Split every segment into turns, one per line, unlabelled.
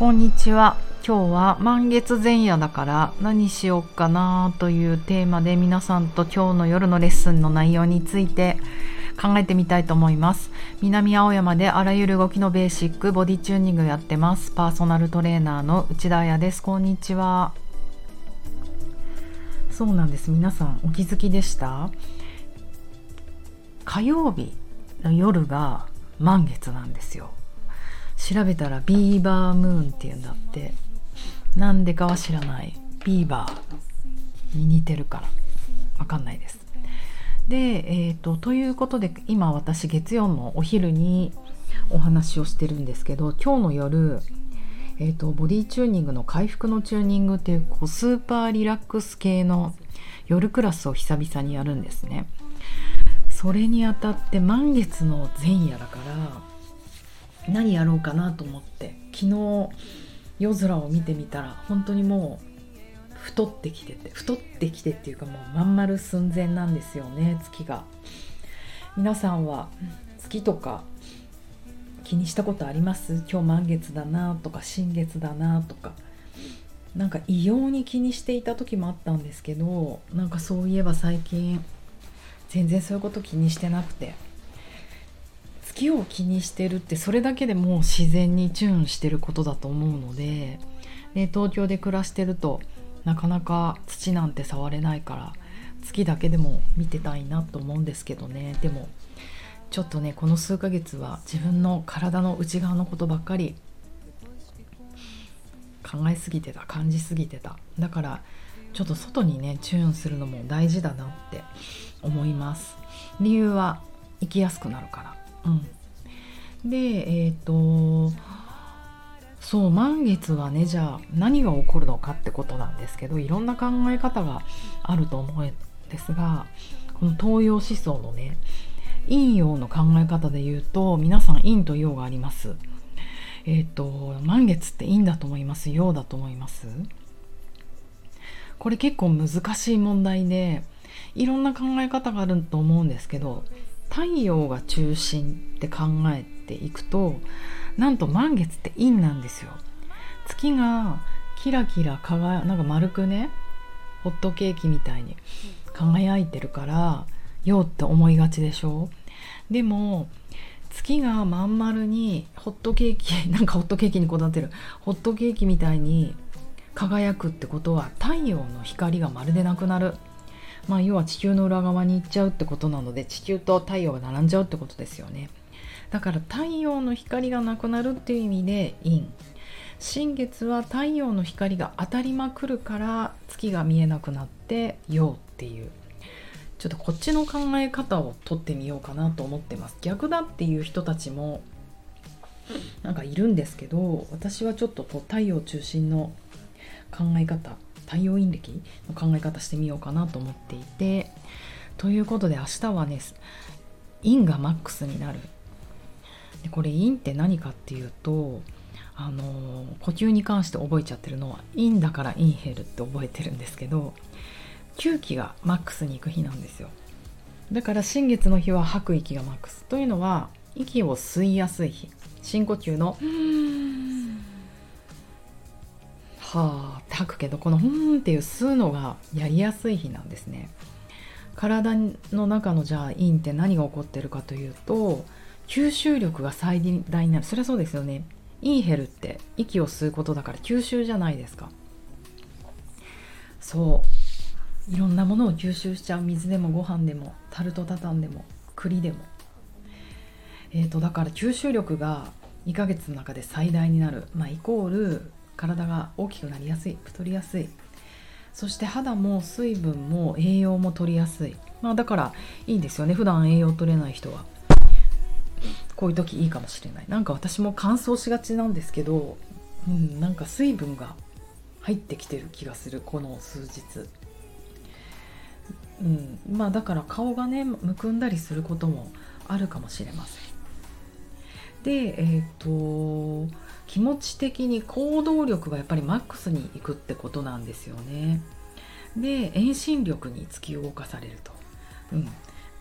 こんにちは。今日は満月前夜だから何しようかなというテーマで皆さんと今日の夜のレッスンの内容について考えてみたいと思います。南青山であらゆる動きのベーシックボディチューニングやってます。パーソナルトレーナーの内田彩です。こんにちは。そうなんです。皆さんお気づきでした？火曜日の夜が満月なんですよ。調べたらビーバームーンっていうんだって。なんでかは知らない。ビーバーに似てるから。わかんないです。でえーと、ということで今私月曜のお昼にお話をしてるんですけど今日の夜、えーと、ボディチューニングの回復のチューニングっていうこうスーパーリラックス系の夜クラスを久々にやるんですね。それにあたって満月の前夜だから何やろうかなと思って。昨日夜空を見てみたら本当にもう太ってきてて太ってきてっていうかもうまん丸寸前なんですよね月が。皆さんは月とか気にしたことあります？今日満月だなとか新月だなとか。なんか異様に気にしていた時もあったんですけどなんかそういえば最近全然そういうこと気にしてなくて。月を気にしてるってそれだけでもう自然にチューンしてることだと思うのでで東京で暮らしてるとなかなか土なんて触れないから月だけでも見てたいなと思うんですけどね。でもちょっとねこの数ヶ月は自分の体の内側のことばっかり考えすぎてた感じすぎてた。だからちょっと外にねチューンするのも大事だなって思います。理由は生きやすくなるから。うん、でえっ、ー、とそう満月はねじゃあ何が起こるのかってことなんですけどいろんな考え方があると思うんですがこの東洋思想のね陰陽の考え方で言うと皆さん陰と陽があります。えっ、ー、と満月って陰だと思います陽だと思いますこれ結構難しい問題でいろんな考え方があると思うんですけど太陽が中心って考えていくとなんと満月って陰なんですよ。月がキラキラ輝なんか丸くねホットケーキみたいに輝いてるから陽って思いがちでしょ？でも月がまん丸にホットケーキ なんかホットケーキにこだわってる。ホットケーキみたいに輝くってことは太陽の光がまるでなくなる。まあ、要は地球の裏側に行っちゃうってことなので地球と太陽が並んじゃうってことですよね。だから太陽の光がなくなるっていう意味で陰。新月は太陽の光が当たりまくるから月が見えなくなって陽っていう。ちょっとこっちの考え方をとってみようかなと思ってます。逆だっていう人たちもなんかいるんですけど私はちょっとこう太陽中心の考え方太陽陰暦の考え方してみようかなと思っていてということで明日はね陰がマックスになる。でこれ陰って何かっていうとあの呼吸に関して覚えちゃってるのは陰だからインヘルって覚えてるんですけど吸気がマックスに行く日なんですよ。だから新月の日は吐く息がマックス。というのは息を吸いやすい日。深呼吸のはあ吐くけどこの「ふん」っていう吸うのがやりやすい日なんですね。体の中のじゃあ陰って何が起こってるかというと吸収力が最大になる。そりゃそうですよね。インヘルって息を吸うことだから吸収じゃないですか。そう。いろんなものを吸収しちゃう。水でもご飯でもタルトタタンでも栗でも。えーとだから吸収力が2ヶ月の中で最大になる。まあイコール体が大きくなりやすい太りやすい。そして肌も水分も栄養も取りやすい。まあだからいいですよね。普段栄養取れない人は。こういう時いいかもしれない。なんか私も乾燥しがちなんですけど、うん、なんか水分が入ってきてる気がする。この数日。うん、まあだから顔がねむくんだりすることもあるかもしれません。でえっ、ー、と気持ち的に行動力がやっぱりマックスにいくってことなんですよね。で遠心力に突き動かされると。うん、っ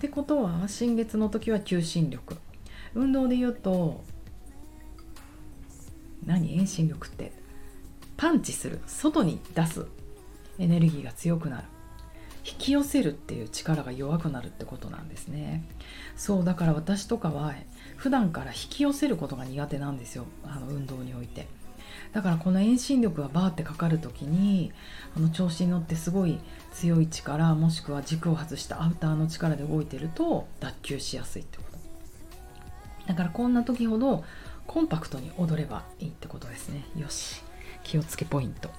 てことは新月の時は求心力。運動で言うと何？遠心力って。パンチする。外に出す。エネルギーが強くなる。引き寄せるっていう力が弱くなるってことなんですね。そうだから私とかは普段から引き寄せることが苦手なんですよ。あの運動において。だからこの遠心力がバーってかかる時にあの調子に乗ってすごい強い力もしくは軸を外したアウターの力で動いてると脱臼しやすいってこと。だからこんな時ほどコンパクトに踊ればいいってことですね。よし。気をつけポイント。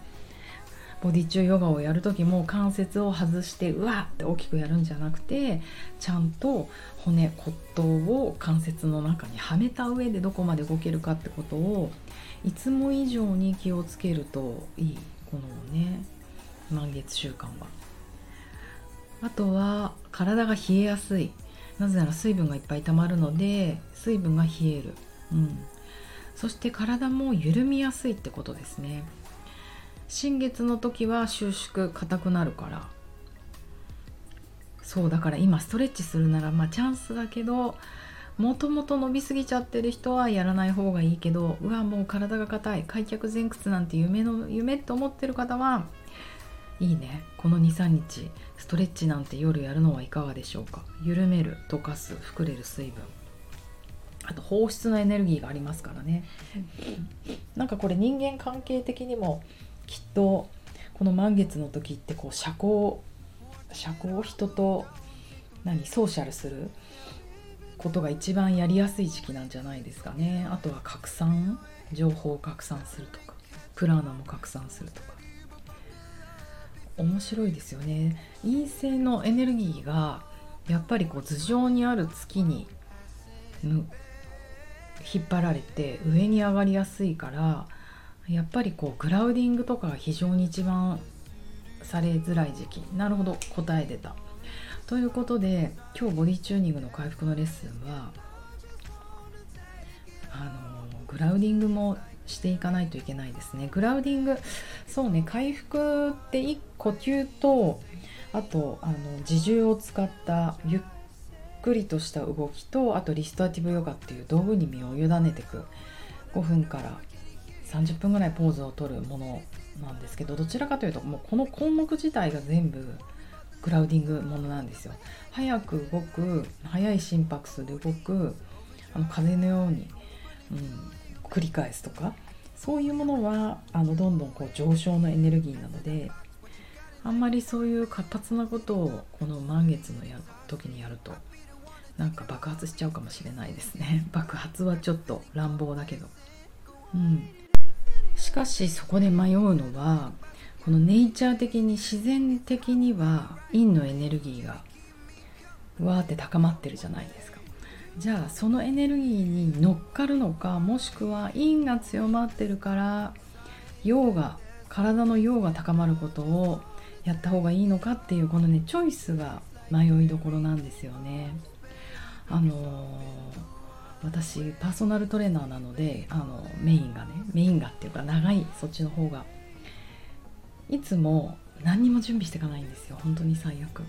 ボディ中ヨガをやる時も関節を外してうわって大きくやるんじゃなくてちゃんと骨骨頭を関節の中にはめた上でどこまで動けるかってことをいつも以上に気をつけるといいこのね満月習慣は。あとは体が冷えやすい。なぜなら水分がいっぱい溜まるので水分が冷える、うん、そして体も緩みやすいってことですね。新月の時は収縮硬くなるから。そうだから今ストレッチするならまあチャンスだけどもともと伸びすぎちゃってる人はやらない方がいいけどうわもう体が硬い。開脚前屈なんて夢の夢って思ってる方はいいね。この23日ストレッチなんて夜やるのはいかがでしょうか。緩める溶かす膨れる水分。あと放出のエネルギーがありますからね。なんかこれ人間関係的にもきっとこの満月の時ってこう社交社交人と何ソーシャルすることが一番やりやすい時期なんじゃないですかね。あとは拡散情報を拡散するとかプラーナも拡散するとか。面白いですよね。陰性のエネルギーがやっぱりこう頭上にある月に引っ張られて上に上がりやすいからやっぱりこうグラウディングとかが非常に一番されづらい時期。なるほど答え出た。ということで今日ボディチューニングの回復のレッスンはあのグラウディングもしていかないといけないですね。グラウディングそうね回復って1呼吸とあとあの自重を使ったゆっくりとした動きとあとリストアティブヨガっていう道具に身を委ねていく。5分から30分ぐらいポーズをとるものなんですけどどちらかというともうこの項目自体が全部グラウディングものなんですよ。早く動く速い心拍数で動くあの風のように、うん、繰り返すとかそういうものはあのどんどんこう上昇のエネルギーなのであんまりそういう活発なことをこの満月のや時にやるとなんか爆発しちゃうかもしれないですね。爆発はちょっと乱暴だけど。うん。かしそこで迷うのはこのネイチャー的に自然的には陰のエネルギーがわーって高まってるじゃないですかじゃあそのエネルギーに乗っかるのかもしくは陰が強まってるから陽が体の陽が高まることをやった方がいいのかっていうこのねチョイスが迷いどころなんですよね。あのー私パーソナルトレーナーなのであのメインがねメインがっていうか長いそっちの方が。いつも何にも準備していかないんですよ本当に最悪。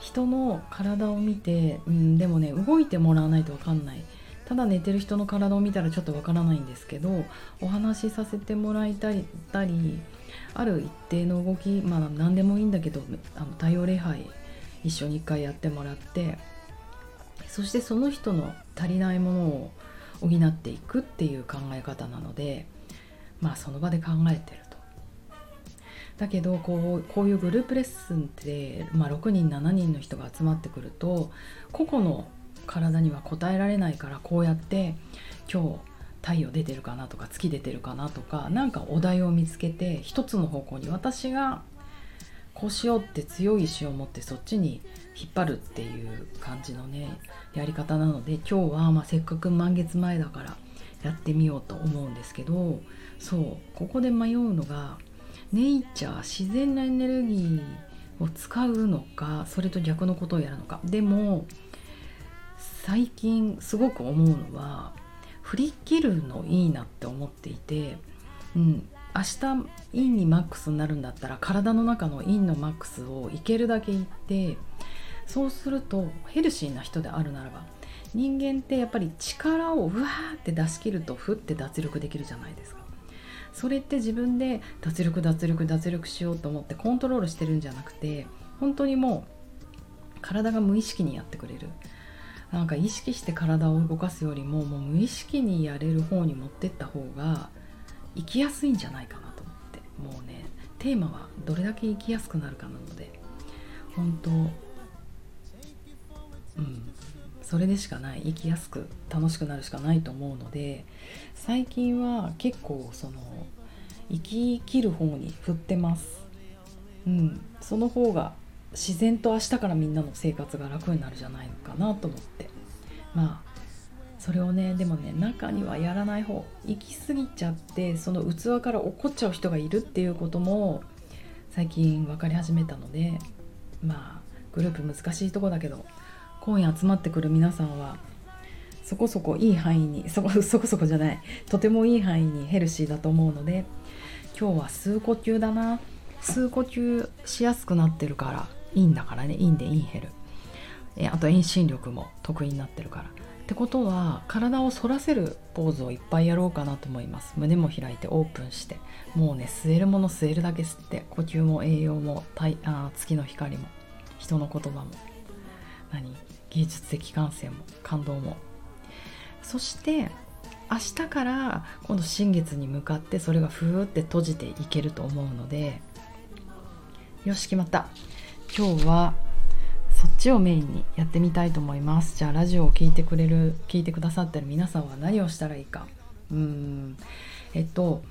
人の体を見て、うん、でもね動いてもらわないと分かんない。ただ寝てる人の体を見たらちょっとわからないんですけどお話しさせてもらいたりある一定の動きまあ何でもいいんだけどあの太陽礼拝一緒に一回やってもらってそしてその人の足りないものを補っていくっていう考え方なのでまあその場で考えてると。だけどこうこういうグループレッスンって、まあ、6人7人の人が集まってくると個々の体には応えられないからこうやって今日太陽出てるかなとか月出てるかなとか何かお題を見つけて一つの方向に私がこうしようって強い意志を持ってそっちに引っ張るっていう感じのねやり方なので今日はませっかく満月前だからやってみようと思うんですけどそうここで迷うのがネイチャー自然なエネルギーを使うのかそれと逆のことをやるのか。でも最近すごく思うのは振り切るのいいなって思っていて、うん、明日陰にマックスになるんだったら体の中の陰のマックスをいけるだけいってそうするとヘルシーな人であるならば人間ってやっぱり力をうわーって出し切るとふって脱力できるじゃないですか。それって自分で脱力脱力脱力しようと思ってコントロールしてるんじゃなくて本当にもう体が無意識にやってくれる。なんか意識して体を動かすよりももう無意識にやれる方に持ってった方が生きやすいんじゃないかなと思ってもうねテーマはどれだけ生きやすくなるかなので本当うんそれでしかない生きやすく楽しくなるしかないと思うので最近は結構その生き切る方に振ってます。うんその方が自然と明日からみんなの生活が楽になるじゃないのかなと思って。まあそれをねでもね中にはやらない方行き過ぎちゃってその器から怒っちゃう人がいるっていうことも最近分かり始めたのでまあグループ難しいとこだけど今夜集まってくる皆さんはそこそこいい範囲にそこそこそこじゃないとてもいい範囲にヘルシーだと思うので今日は吸う呼吸だな。吸う呼吸しやすくなってるからいいんだからね。いいんでインヘル。えあと遠心力も得意になってるからってことは体を反らせるポーズをいっぱいやろうかなと思います。胸も開いてオープンしてもうね吸えるもの吸えるだけ吸って呼吸も栄養もあ月の光も人の言葉も何？芸術的感性も感動も。そして明日から今度新月に向かってそれがふーって閉じていけると思うのでよし決まった。今日はそっちをメインにやってみたいと思います。じゃあラジオを聴いてくれる聞いてくださってる皆さんは何をしたらいいか。うん。えっと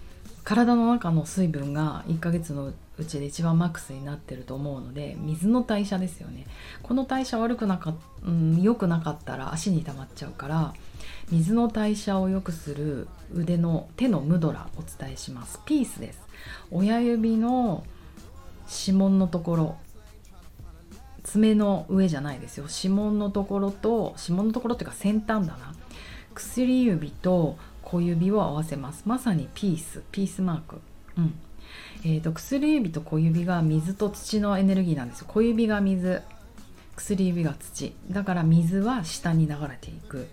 体の中の水分が1ヶ月のうちで一番マックスになってると思うので水の代謝ですよね。この代謝悪くなかうん良くなかったら足に溜まっちゃうから水の代謝を良くする腕の手のムドラお伝えします。ピースです。親指の指紋のところ爪の上じゃないですよ。指紋のところと指紋のところっていうか先端だな。薬指と小指を合わせます。まさにピース。ピースマーク。うん。えーと、薬指と小指が水と土のエネルギーなんですよ。小指が水。薬指が土。だから水は下に流れていく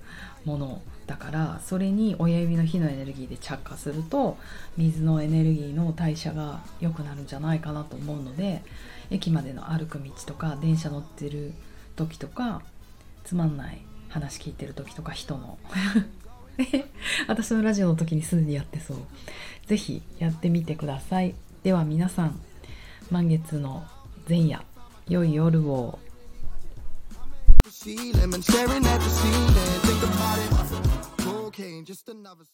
もの。だからそれに親指の火のエネルギーで着火すると水のエネルギーの代謝が良くなるんじゃないかなと思うので駅までの歩く道とか電車乗ってる時とかつまんない話聞いてる時とか人の 私のラジオの時にすでにやってそう是非やってみてくださいでは皆さん満月の前夜良い夜を ceiling and staring at the ceiling. Think about it. Cocaine, just another.